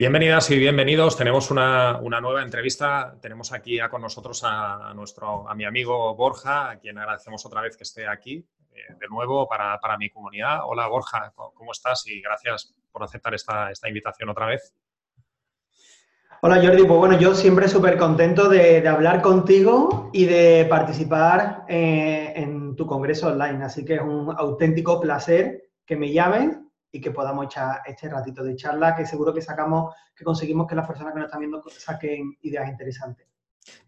Bienvenidas y bienvenidos. Tenemos una, nueva entrevista. Tenemos aquí con nosotros a, nuestro, a mi amigo Borja, a quien agradecemos otra vez que esté aquí eh, de nuevo para, mi comunidad. Hola Borja, ¿cómo estás? Y gracias por aceptar esta, invitación otra vez. Hola Jordi, pues bueno, yo siempre súper contento de, hablar contigo y de participar eh, en tu congreso online. Así que es un auténtico placer que me llamen y que podamos echar este ratito de charla, que seguro que sacamos, que conseguimos que las personas que nos están viendo saquen ideas interesantes.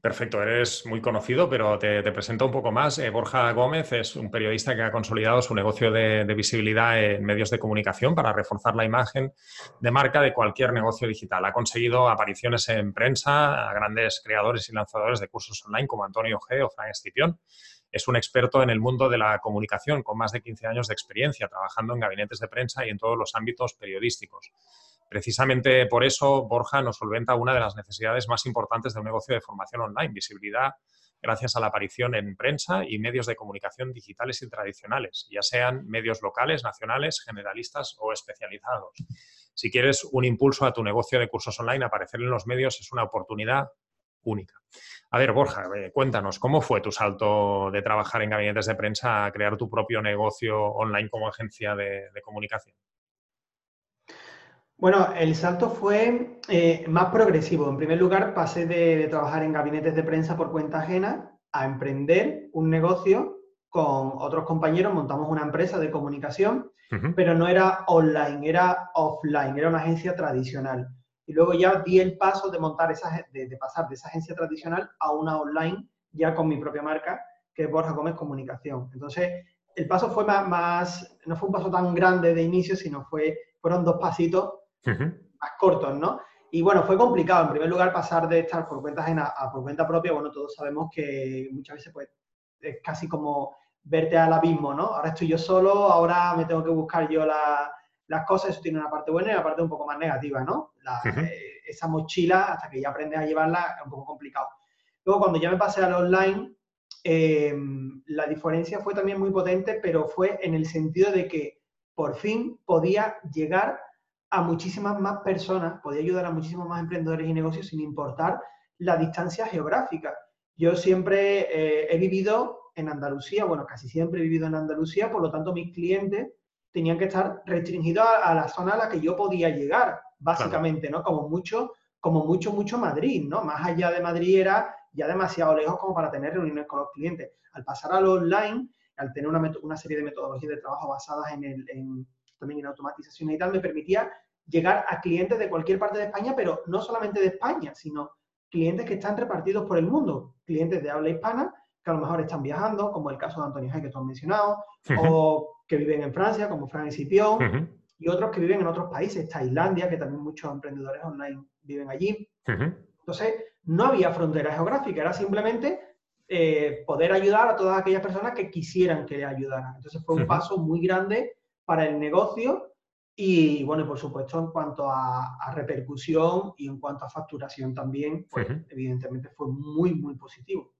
Perfecto, eres muy conocido, pero te, presento un poco más. Eh, Borja Gómez es un periodista que ha consolidado su negocio de, visibilidad en medios de comunicación para reforzar la imagen de marca de cualquier negocio digital. Ha conseguido apariciones en prensa a grandes creadores y lanzadores de cursos online como Antonio G. o Frank Escipión es un experto en el mundo de la comunicación, con más de 15 años de experiencia, trabajando en gabinetes de prensa y en todos los ámbitos periodísticos. Precisamente por eso, Borja nos solventa una de las necesidades más importantes de un negocio de formación online, visibilidad gracias a la aparición en prensa y medios de comunicación digitales y tradicionales, ya sean medios locales, nacionales, generalistas o especializados. Si quieres un impulso a tu negocio de cursos online, aparecer en los medios es una oportunidad única. A ver, Borja, cuéntanos, ¿cómo fue tu salto de trabajar en gabinetes de prensa a crear tu propio negocio online como agencia de, comunicación? Bueno, el salto fue eh, más progresivo. En primer lugar, pasé de, trabajar en gabinetes de prensa por cuenta ajena a emprender un negocio con otros compañeros. Montamos una empresa de comunicación, pero no era online, era offline, era una agencia tradicional y luego ya di el paso de montar esa, de, pasar de esa agencia tradicional a una online ya con mi propia marca, que es Borja Gómez Comunicación. Entonces, el paso fue más, no fue un paso tan grande de inicio, sino fue, fueron dos pasitos más cortos, ¿no? Y bueno, fue complicado, en primer lugar, pasar de estar por cuenta ajena a por cuenta propia. Bueno, todos sabemos que muchas veces pues, es casi como verte al abismo, ¿no? Ahora estoy yo solo, ahora me tengo que buscar yo la, las cosas, eso tiene una parte buena y una parte un poco más negativa, ¿no? Eh, esa mochila, hasta que ya aprendes a llevarla, es un poco complicado. Luego, cuando ya me pasé al online, eh, la diferencia fue también muy potente, pero fue en el sentido de que por fin podía llegar a muchísimas más personas, podía ayudar a muchísimos más emprendedores y negocios sin importar la distancia geográfica. Yo siempre eh, he vivido en Andalucía, bueno, casi siempre he vivido en Andalucía, por lo tanto mis clientes tenían que estar restringidos a, la zona a la que yo podía llegar, básicamente, ¿no? Como mucho, como mucho, mucho Madrid, ¿no? Más allá de Madrid era ya demasiado lejos como para tener reuniones con los clientes. Al pasar a lo online, al tener una, una serie de metodologías de trabajo basadas en, el, en, también en automatización y tal, me permitía llegar a clientes de cualquier parte de España, pero no solamente de España, sino clientes que están repartidos por el mundo, clientes de habla hispana que a lo mejor están viajando, como el caso de Antonio G que tú has mencionado, o que viven en Francia, como Fran y Cipión, y otros que viven en otros países, Tailandia, que también muchos emprendedores online viven allí. Entonces, no había frontera geográfica, era simplemente eh, poder ayudar a todas aquellas personas que quisieran que le ayudaran. Entonces, fue un paso muy grande para el negocio y, bueno, por supuesto, en cuanto a, repercusión y en cuanto a facturación también, pues, evidentemente fue muy, muy positivo.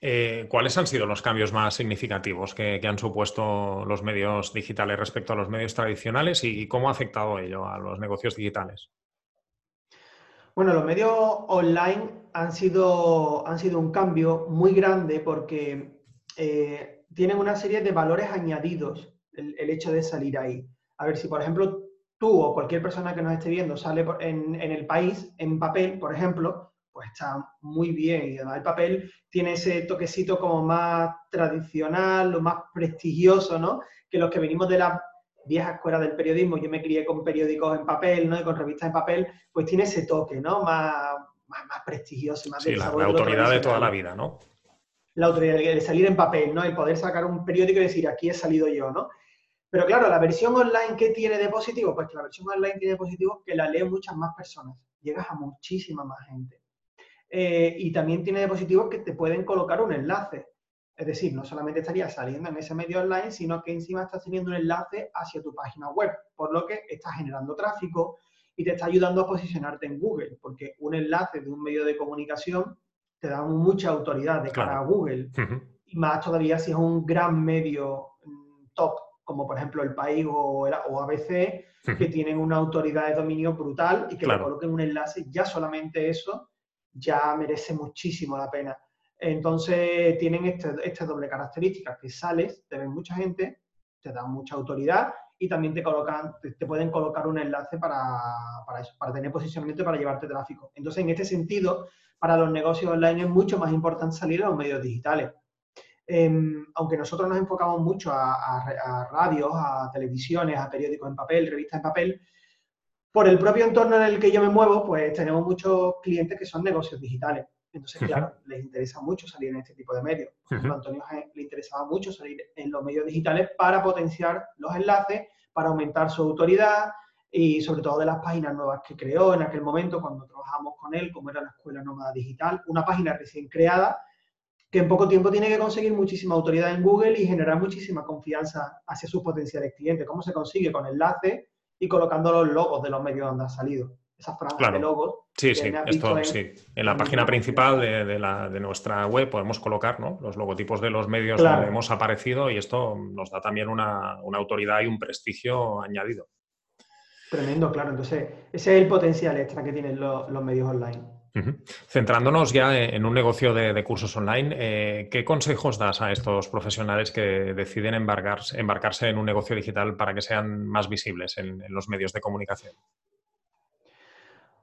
Eh, ¿Cuáles han sido los cambios más significativos que, han supuesto los medios digitales respecto a los medios tradicionales y, cómo ha afectado ello a los negocios digitales? Bueno, los medios online han sido, han sido un cambio muy grande porque eh, tienen una serie de valores añadidos el, hecho de salir ahí. A ver, si por ejemplo tú o cualquier persona que nos esté viendo sale en, en el país en papel, por ejemplo, pues está muy bien. Y además el papel tiene ese toquecito como más tradicional, lo más prestigioso, ¿no? Que los que venimos de la vieja escuela del periodismo, yo me crié con periódicos en papel, ¿no? Y con revistas en papel, pues tiene ese toque, ¿no? Más, más, prestigioso y más... Sí, la, autoridad de toda la vida, ¿no? La autoridad de salir en papel, ¿no? El poder sacar un periódico y decir, aquí he salido yo, ¿no? Pero claro, la versión online, ¿qué tiene de positivo? Pues que la versión online tiene de positivo que la leen muchas más personas. Llegas a muchísima más gente. Eh, y también tiene de positivo que te pueden colocar un enlace. Es decir, no solamente estarías saliendo en ese medio online, sino que encima estás teniendo un enlace hacia tu página web, por lo que estás generando tráfico y te está ayudando a posicionarte en Google, porque un enlace de un medio de comunicación te da mucha autoridad de cara a Google. Y más todavía si es un gran medio mm, top como por ejemplo El País o, o ABC, que tienen una autoridad de dominio brutal y que le coloquen un enlace, ya solamente eso ya merece muchísimo la pena. Entonces tienen esta este doble característica, que sales, te ven mucha gente, te dan mucha autoridad y también te colocan, te, pueden colocar un enlace para, para, eso, para tener posicionamiento y para llevarte tráfico. Entonces, en este sentido, para los negocios online es mucho más importante salir a los medios digitales. Em, aunque nosotros nos enfocamos mucho a, a, radios, a televisiones, a periódicos en papel, revistas en papel, por el propio entorno en el que yo me muevo, pues tenemos muchos clientes que son negocios digitales. Entonces, claro, les interesa mucho salir en este tipo de medios. Por ejemplo, a Antonio le interesaba mucho salir en los medios digitales para potenciar los enlaces, para aumentar su autoridad y sobre todo de las páginas nuevas que creó en aquel momento cuando trabajamos con él, como era la Escuela Nómada Digital, una página recién creada que en poco tiempo tiene que conseguir muchísima autoridad en Google y generar muchísima confianza hacia sus potenciales clientes. ¿Cómo se consigue? Con enlaces y colocando los logos de los medios donde ha salido. Esas franjas de logos. Sí, sí, esto en, sí. En la página principal de, la, de, nuestra web podemos colocar ¿no? los logotipos de los medios donde hemos aparecido y esto nos da también una, una autoridad y un prestigio añadido. Tremendo, claro. Entonces, ese es el potencial extra que tienen los, los medios online. Centrándonos ya en un negocio de, cursos online, eh, ¿qué consejos das a estos profesionales que deciden embarcarse, embarcarse en un negocio digital para que sean más visibles en, los medios de comunicación?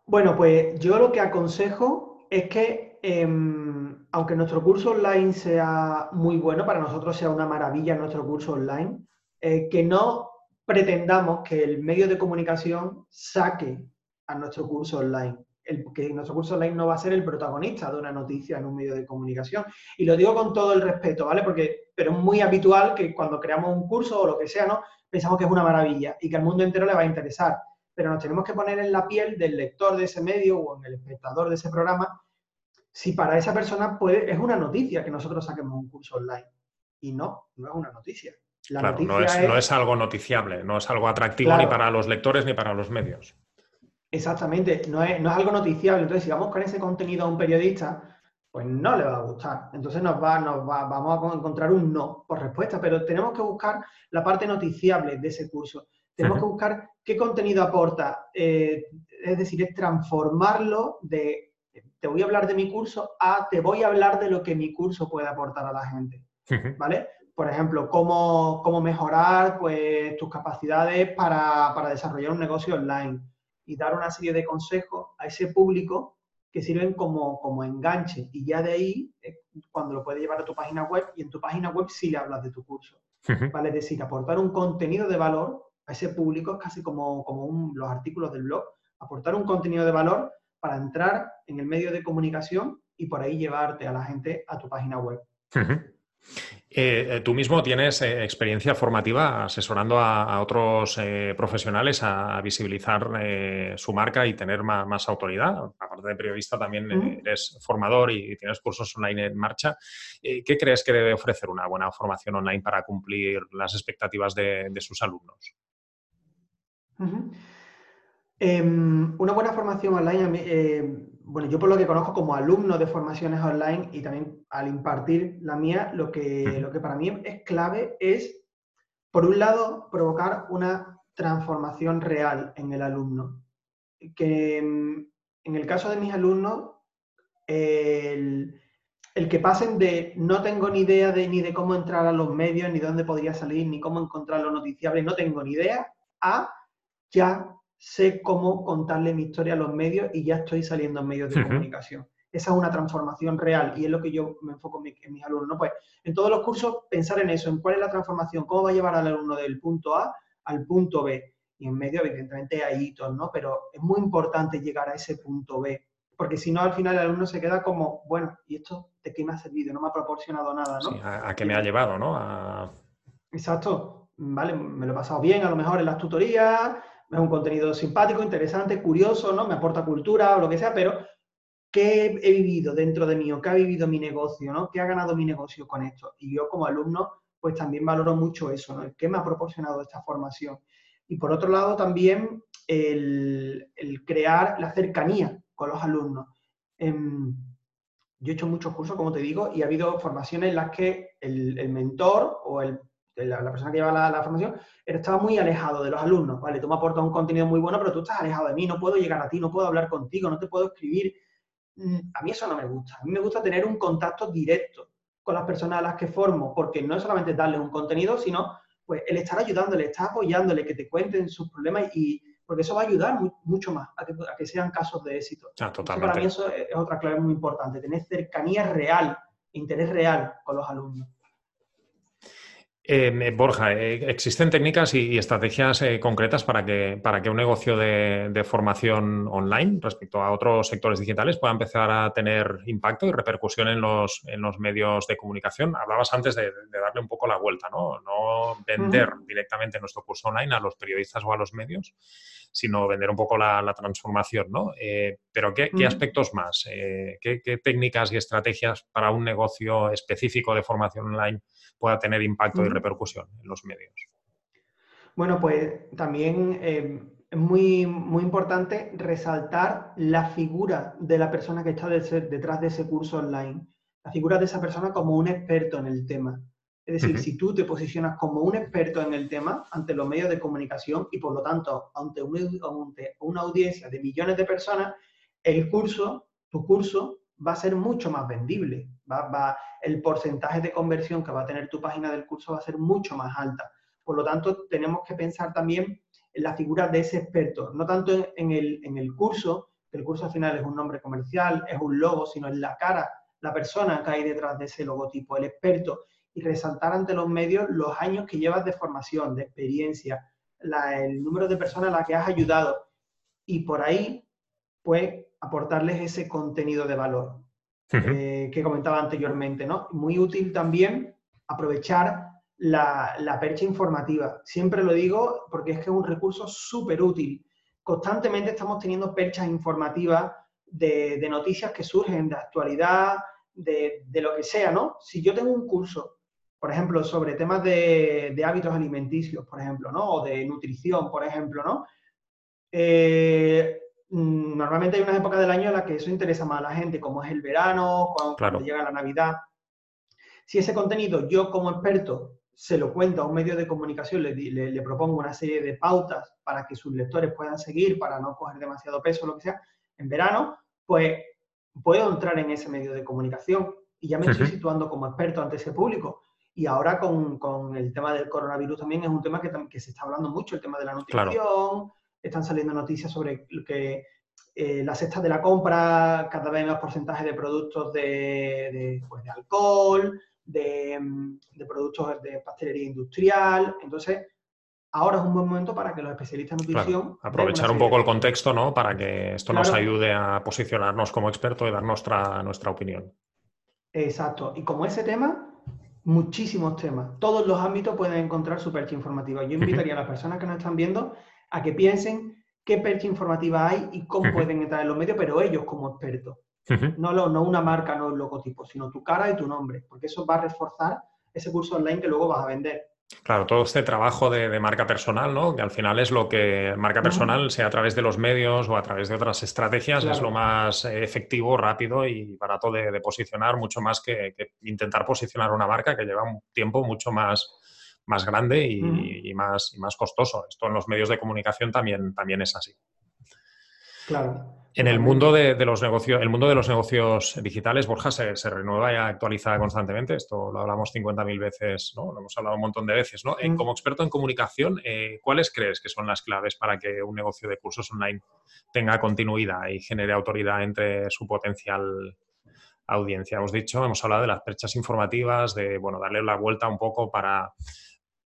Bueno, pues yo lo que aconsejo es que, em, aunque nuestro curso online sea muy bueno, para nosotros sea una maravilla nuestro curso online, eh, que no pretendamos que el medio de comunicación saque a nuestro curso online el, que nuestro curso online no va a ser el protagonista de una noticia en un medio de comunicación. Y lo digo con todo el respeto, ¿vale? Porque, pero es muy habitual que cuando creamos un curso o lo que sea, ¿no? Pensamos que es una maravilla y que al mundo entero le va a interesar. Pero nos tenemos que poner en la piel del lector de ese medio o en el espectador de ese programa si para esa persona puede, es una noticia que nosotros saquemos un curso online. Y no, no es una noticia. claro, no, es, algo noticiable, no es algo atractivo ni para los lectores ni para los medios. Exactamente, no es, algo noticiable. Entonces, si vamos con ese contenido a un periodista, pues no le va a gustar. Entonces nos va, nos va, vamos a encontrar un no por respuesta, pero tenemos que buscar la parte noticiable de ese curso. Tenemos que buscar qué contenido aporta. Eh, es decir, es transformarlo de te voy a hablar de mi curso a te voy a hablar de lo que mi curso puede aportar a la gente. ¿Vale? Por ejemplo, cómo, cómo mejorar pues, tus capacidades para, para desarrollar un negocio online y dar una serie de consejos a ese público que sirven como, como enganche. Y ya de ahí, cuando lo puedes llevar a tu página web, y en tu página web sí le hablas de tu curso. ¿Vale? Es decir, aportar un contenido de valor a ese público es casi como, como los artículos del blog. Aportar un contenido de valor para entrar en el medio de comunicación y por ahí llevarte a la gente a tu página web. Eh, tú mismo tienes eh, experiencia formativa asesorando a, otros eh, profesionales a, visibilizar su marca y tener más, autoridad. Aparte de periodista, también eres formador y, tienes cursos online en marcha. ¿Qué crees que debe ofrecer una buena formación online para cumplir las expectativas de, sus alumnos? Em, una buena formación online, bueno, yo por lo que conozco como alumno de formaciones online y también al impartir la mía, lo que, lo que para mí es clave es, por un lado, provocar una transformación real en el alumno. Que en, el caso de mis alumnos, el, que pasen de no tengo ni idea de ni de cómo entrar a los medios, ni de dónde podría salir, ni cómo encontrar lo noticiable, no tengo ni idea, a ya sé cómo contarle mi historia a los medios y ya estoy saliendo en medios de comunicación. Esa es una transformación real y es lo que yo me enfoco en, mis alumnos. Pues en todos los cursos pensar en eso, en cuál es la transformación, cómo va a llevar al alumno del punto A al punto B. Y en medio, evidentemente, hay hitos, ¿no? Pero es muy importante llegar a ese punto B, porque si no, al final el alumno se queda como, bueno, ¿y esto de qué me ha servido? No me ha proporcionado nada, ¿no? Sí, a, qué me ha llevado, ¿no? Exacto. Vale, me lo he pasado bien a lo mejor en las tutorías, es un contenido simpático, interesante, curioso, ¿no? Me aporta cultura o lo que sea, pero ¿qué he vivido dentro de mí o qué ha vivido mi negocio, ¿no? ¿Qué ha ganado mi negocio con esto? Y yo como alumno, pues también valoro mucho eso, ¿no? ¿Qué me ha proporcionado esta formación? Y por otro lado, también el, crear la cercanía con los alumnos. Em, yo he hecho muchos cursos, como te digo, y ha habido formaciones en las que el, el mentor o el la, persona que lleva la, formación, estaba muy alejado de los alumnos, ¿vale? Tú me aportas un contenido muy bueno, pero tú estás alejado de mí, no puedo llegar a ti, no puedo hablar contigo, no te puedo escribir. Mm, a mí eso no me gusta. A mí me gusta tener un contacto directo con las personas a las que formo, porque no es solamente darles un contenido, sino pues el estar ayudándole, estar apoyándole, que te cuenten sus problemas y porque eso va a ayudar mucho más a que, sean casos de éxito. Ah, para mí eso es otra clave muy importante, tener cercanía real, interés real con los alumnos. Eh, Borja, eh, ¿existen técnicas y, estrategias eh, concretas para que, para que un negocio de, formación online respecto a otros sectores digitales pueda empezar a tener impacto y repercusión en los, en los medios de comunicación? Hablabas antes de, darle un poco la vuelta, ¿no? No vender directamente nuestro curso online a los periodistas o a los medios, sino vender un poco la, transformación, ¿no? pero ¿qué, aspectos más? ¿qué, ¿qué, técnicas y estrategias para un negocio específico de formación online pueda tener impacto y repercusión en los medios. Bueno, pues también eh, es muy, muy importante resaltar la figura de la persona que está detrás de ese curso online, la figura de esa persona como un experto en el tema. Es decir, si tú te posicionas como un experto en el tema ante los medios de comunicación y por lo tanto ante una audiencia de millones de personas, el curso, tu curso, va a ser mucho más vendible. Va, el porcentaje de conversión que va a tener tu página del curso va a ser mucho más alta. Por lo tanto, tenemos que pensar también en la figura de ese experto, no tanto en, el, en el curso, que el curso al final es un nombre comercial, es un logo, sino en la cara, la persona que hay detrás de ese logotipo, el experto, y resaltar ante los medios los años que llevas de formación, de experiencia, el número de personas a las que has ayudado. Y por ahí, pues, aportarles ese contenido de valor eh, que comentaba anteriormente, ¿no? Muy útil también aprovechar la, percha informativa. Siempre lo digo porque es que es un recurso súper útil. Constantemente estamos teniendo perchas informativas de, noticias que surgen, de actualidad, de, lo que sea, ¿no? Si yo tengo un curso, por ejemplo, sobre temas de, de hábitos alimenticios, por ejemplo, ¿no? O de nutrición, por ejemplo, ¿no? Eh, Mm, normalmente hay unas épocas del año en las que eso interesa más a la gente, como es el verano, cuando, llega la Navidad. Si ese contenido yo como experto se lo cuento a un medio de comunicación, le, propongo una serie de pautas para que sus lectores puedan seguir, para no coger demasiado peso, lo que sea, en verano, pues puedo entrar en ese medio de comunicación y ya me estoy situando como experto ante ese público. Y ahora con, el tema del coronavirus también es un tema que, que, se está hablando mucho, el tema de la nutrición, están saliendo noticias sobre que eh, la cesta de la compra, cada vez más porcentaje de productos de, pues, alcohol, de, productos de pastelería industrial. Entonces, ahora es un buen momento para que los especialistas en nutrición... aprovechar un poco el contexto, ¿no? Para que esto nos ayude a posicionarnos como expertos y dar nuestra, nuestra opinión. Exacto. Y como ese tema, muchísimos temas. Todos los ámbitos pueden encontrar su percha informativa. Yo invitaría a las personas que nos están viendo a que piensen qué percha informativa hay y cómo pueden entrar en los medios, pero ellos como expertos. no, no una marca, no un logotipo, sino tu cara y tu nombre, porque eso va a reforzar ese curso online que luego vas a vender. Claro, todo este trabajo de, marca personal, ¿no? Que al final es lo que marca personal, sea a través de los medios o a través de otras estrategias, es lo más eh, efectivo, rápido y barato de, posicionar, mucho más que, intentar posicionar una marca que lleva un tiempo mucho más, más grande y, más, y más costoso. Esto en los medios de comunicación también, también es así. Claro. En el mundo de, los negocios, el mundo de los negocios digitales, Borja, se, renueva y actualiza constantemente. Esto lo hablamos 50.000 veces, ¿no? Lo hemos hablado un montón de veces, ¿no? como experto en comunicación, eh, ¿cuáles crees que son las claves para que un negocio de cursos online tenga continuidad y genere autoridad entre su potencial audiencia? Hemos dicho, hemos hablado de las perchas informativas, de, bueno, darle la vuelta un poco para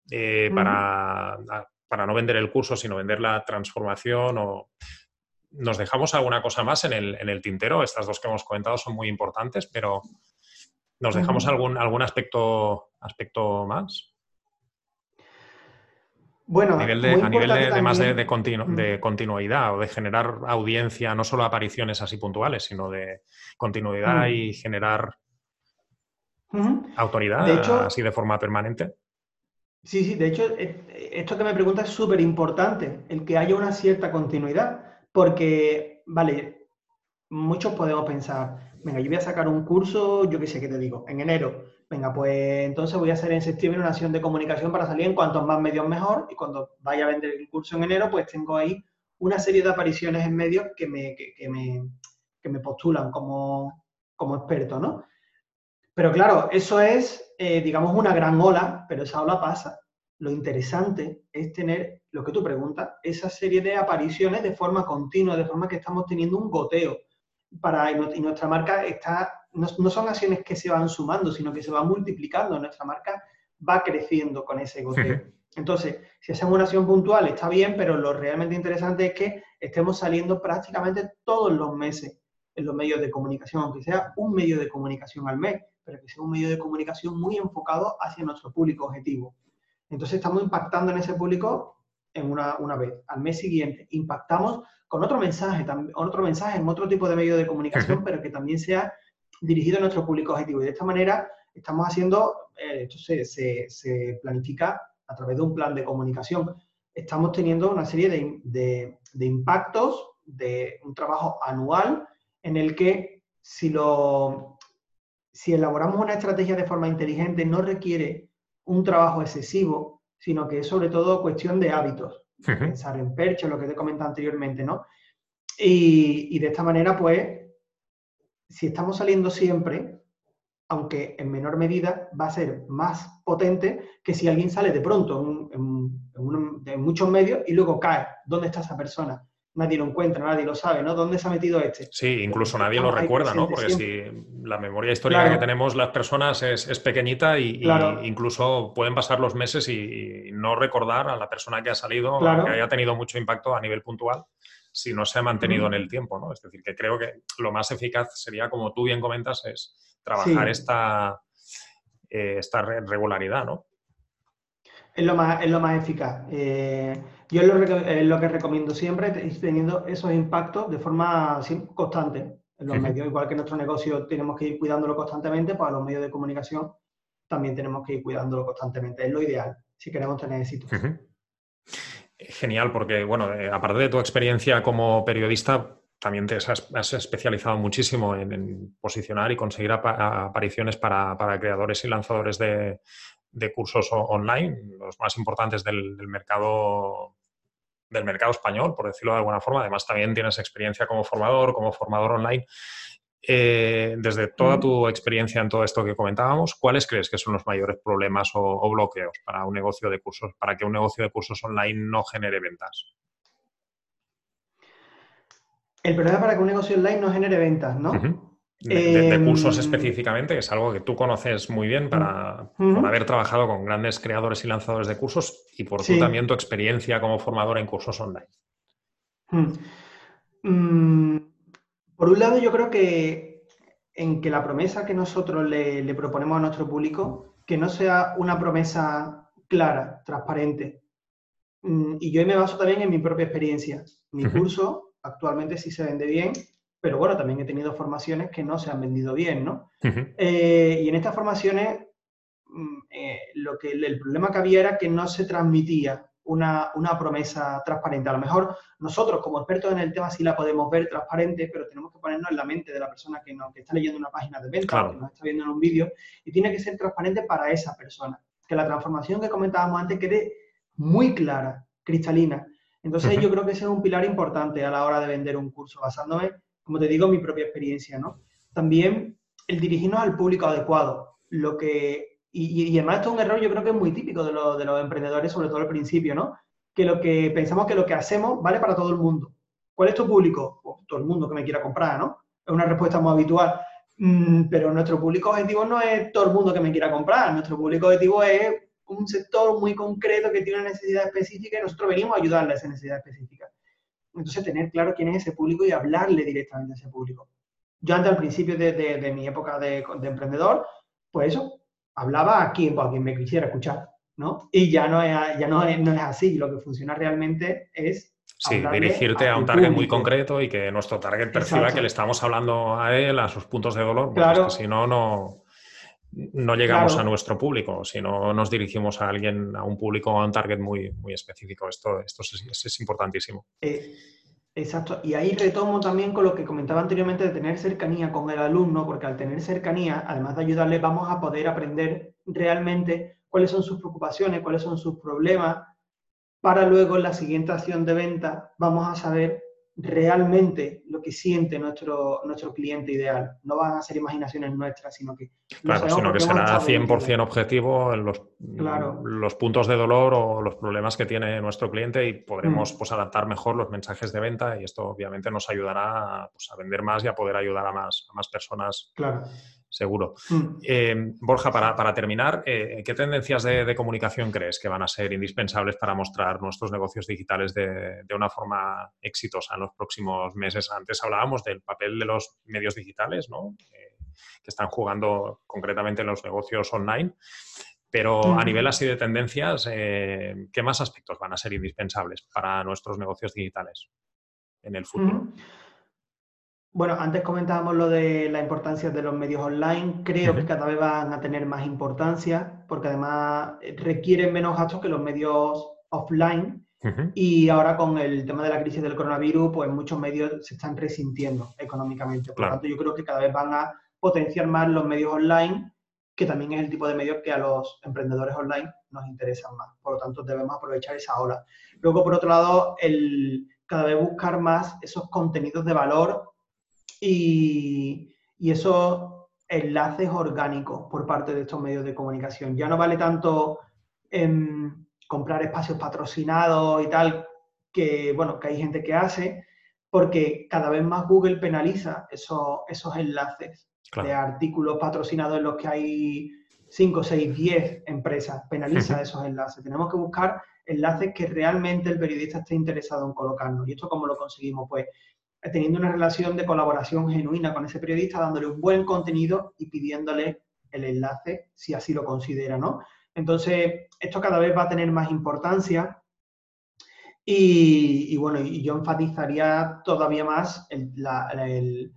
eh, para, para, no vender el curso, sino vender la transformación o... ¿Nos dejamos alguna cosa más en el, en el tintero? Estas dos que hemos comentado son muy importantes, pero ¿nos dejamos algún, algún aspecto, aspecto más? Bueno, a nivel de, a nivel de, más de, de, continuidad o de generar audiencia, no solo apariciones así puntuales, sino de continuidad y generar autoridad así de forma permanente. Sí, sí, de hecho, eh, esto que me preguntas es súper importante, el que haya una cierta continuidad, porque, vale, muchos podemos pensar, venga, yo voy a sacar un curso, yo qué sé qué te digo, en enero, venga, pues entonces voy a hacer en septiembre una acción de comunicación para salir en cuantos más medios mejor y cuando vaya a vender el curso en enero, pues tengo ahí una serie de apariciones en medios que me, que, me, que me postulan como, como experto, ¿no? Pero claro, eso es, eh, digamos, una gran ola, pero esa ola pasa. Lo interesante es tener, lo que tú preguntas, esa serie de apariciones de forma continua, de forma que estamos teniendo un goteo. Para, y nuestra marca está, no, son acciones que se van sumando, sino que se van multiplicando. Nuestra marca va creciendo con ese goteo. Entonces, si hacemos una acción puntual está bien, pero lo realmente interesante es que estemos saliendo prácticamente todos los meses en los medios de comunicación, aunque sea un medio de comunicación al mes, pero que sea un medio de comunicación muy enfocado hacia nuestro público objetivo. Entonces estamos impactando en ese público en una, una vez. Al mes siguiente impactamos con otro mensaje, otro mensaje en otro tipo de medio de comunicación, pero que también sea dirigido a nuestro público objetivo. Y de esta manera estamos haciendo, eh, esto se, se, se, planifica a través de un plan de comunicación. Estamos teniendo una serie de, de, de impactos de un trabajo anual en el que si, lo, si elaboramos una estrategia de forma inteligente no requiere un trabajo excesivo, sino que es sobre todo cuestión de hábitos. Pensar en percha, lo que te comentado anteriormente, ¿no? Y, y, de esta manera, pues, si estamos saliendo siempre, aunque en menor medida, va a ser más potente que si alguien sale de pronto en, en muchos medios y luego cae. ¿Dónde está esa persona? Nadie lo encuentra, nadie lo sabe, ¿no? ¿Dónde se ha metido este? Sí, incluso nadie lo recuerda, ¿no? Porque si la memoria histórica que tenemos las personas es, pequeñita y, incluso pueden pasar los meses y, no recordar a la persona que ha salido, que haya tenido mucho impacto a nivel puntual, si no se ha mantenido en el tiempo, ¿no? Es decir, que creo que lo más eficaz sería, como tú bien comentas, es trabajar esta, eh, esta regularidad, ¿no? Es lo más, es lo más eficaz. Eh, yo lo, lo, que recomiendo siempre es teniendo esos impactos de forma constante en los medios. Igual que nuestro negocio tenemos que ir cuidándolo constantemente, pues a los medios de comunicación también tenemos que ir cuidándolo constantemente. Es lo ideal si queremos tener éxito. Genial, porque, bueno, eh, aparte de tu experiencia como periodista, también te has, especializado muchísimo en, posicionar y conseguir apariciones para, creadores y lanzadores de, cursos online, los más importantes del, mercado del mercado español, por decirlo de alguna forma. Además, también tienes experiencia como formador, como formador online. Eh, desde toda tu experiencia en todo esto que comentábamos, ¿cuáles crees que son los mayores problemas o, bloqueos para un negocio de cursos, para que un negocio de cursos online no genere ventas? El problema para que un negocio online no genere ventas, ¿no? De, cursos em, específicamente, que es algo que tú conoces muy bien para, por haber trabajado con grandes creadores y lanzadores de cursos y por tu también tu experiencia como formador en cursos online. Mm, por un lado, yo creo que en que la promesa que nosotros le, proponemos a nuestro público, que no sea una promesa clara, transparente. Mm, y yo me baso también en mi propia experiencia. Mi curso actualmente sí se vende bien, pero bueno, también he tenido formaciones que no se han vendido bien, ¿no? Eh, y en estas formaciones, mm, eh, lo que, el problema que había era que no se transmitía una, promesa transparente. A lo mejor nosotros, como expertos en el tema, sí la podemos ver transparente, pero tenemos que ponernos en la mente de la persona que, que está leyendo una página de venta que nos está viendo en un vídeo, y tiene que ser transparente para esa persona. Que la transformación que comentábamos antes quede muy clara, cristalina. Entonces, yo creo que ese es un pilar importante a la hora de vender un curso, basándome como te digo, mi propia experiencia, ¿no? También el dirigirnos al público adecuado, lo que, y, además esto es un error yo creo que es muy típico de, los emprendedores, sobre todo al principio, ¿no? Que lo que pensamos que lo que hacemos vale para todo el mundo. ¿Cuál es tu público? Pues todo el mundo que me quiera comprar, ¿no? Es una respuesta muy habitual. Mm, pero nuestro público objetivo no es todo el mundo que me quiera comprar. Nuestro público objetivo es un sector muy concreto que tiene una necesidad específica y nosotros venimos a ayudarle a esa necesidad específica. Entonces, tener claro quién es ese público y hablarle directamente a ese público. Yo antes, al principio de, mi época de, emprendedor, pues eso, hablaba a quien, pues, a quien me quisiera escuchar, ¿no? Y ya no es, ya no es, no es así. Lo que funciona realmente es Sí, dirigirte a, un target muy concreto y que nuestro target perciba que le estamos hablando a él, a sus puntos de dolor, claro. si no, no, no llegamos a nuestro público, sino nos dirigimos a alguien, a un público, a un target muy, muy específico. Esto, esto es, importantísimo. Eh, Exacto, y ahí retomo también con lo que comentaba anteriormente de tener cercanía con el alumno, porque al tener cercanía, además de ayudarle, vamos a poder aprender realmente cuáles son sus preocupaciones, cuáles son sus problemas, para luego en la siguiente acción de venta vamos a saber realmente lo que siente nuestro, nuestro cliente ideal. No van a ser imaginaciones nuestras, sino que... Claro, sino que será 100% objetivo en los, los puntos de dolor o los problemas que tiene nuestro cliente y podremos mm. pues, adaptar mejor los mensajes de venta y esto obviamente nos ayudará pues, a vender más y a poder ayudar a más, a más personas claro seguro. Mm. Eh, Borja, para, terminar, eh, ¿qué tendencias de, comunicación crees que van a ser indispensables para mostrar nuestros negocios digitales de, una forma exitosa en los próximos meses? Antes hablábamos del papel de los medios digitales, ¿no? Eh, que están jugando concretamente en los negocios online. Pero a nivel así de tendencias, ¿qué más aspectos van a ser indispensables para nuestros negocios digitales en el futuro? Bueno, antes comentábamos lo de la importancia de los medios online. Creo que cada vez van a tener más importancia porque además eh, requieren menos gastos que los medios offline. Y ahora con el tema de la crisis del coronavirus, pues muchos medios se están resintiendo económicamente. Por lo tanto, yo creo que cada vez van a potenciar más los medios online, que también es el tipo de medios que a los emprendedores online nos interesan más. Por lo tanto, debemos aprovechar esa ola. Luego, por otro lado, el cada vez buscar más esos contenidos de valor y, esos enlaces orgánicos por parte de estos medios de comunicación. Ya no vale tanto em, comprar espacios patrocinados y tal, que bueno, que hay gente que hace, porque cada vez más Google penaliza esos, esos enlaces de artículos patrocinados en los que hay 5, 6, 10 empresas, penaliza esos enlaces. Tenemos que buscar enlaces que realmente el periodista esté interesado en colocarnos. ¿Y esto cómo lo conseguimos? Pues teniendo una relación de colaboración genuina con ese periodista, dándole un buen contenido y pidiéndole el enlace si así lo considera, ¿no? Entonces, esto cada vez va a tener más importancia y, bueno, y yo enfatizaría todavía más el,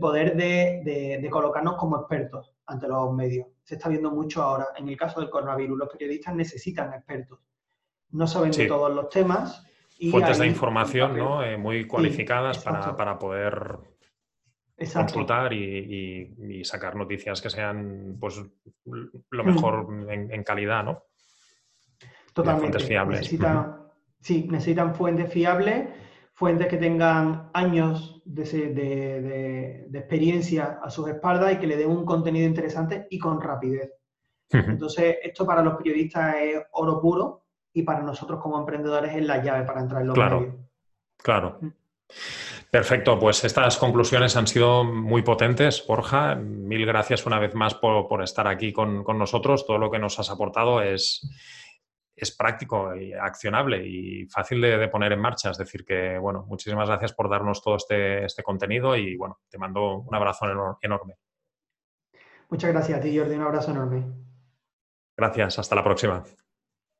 poder de, de, colocarnos como expertos ante los medios. Se está viendo mucho ahora. En el caso del coronavirus, los periodistas necesitan expertos. No saben de todos los temas, fuentes de información ¿no? Eh, muy cualificadas para, poder consultar y, sacar noticias que sean pues lo mm. mejor en, calidad, ¿no? Totalmente. Fuentes fiables. Sí, necesitan fuentes fiables, fuentes que tengan años de, experiencia a sus espaldas y que le den un contenido interesante y con rapidez. Entonces, esto para los periodistas es oro puro y para nosotros como emprendedores es la llave para entrar en los claro, Claro. Mm. Perfecto, pues estas conclusiones han sido muy potentes, Borja. Mil gracias una vez más por, estar aquí con, nosotros. Todo lo que nos has aportado es, es práctico y accionable y fácil de, poner en marcha. Es decir, que, bueno, muchísimas gracias por darnos todo este, este contenido y, bueno, te mando un abrazo enorme. Muchas gracias a ti, Jordi. Un abrazo enorme. Gracias. Hasta la próxima.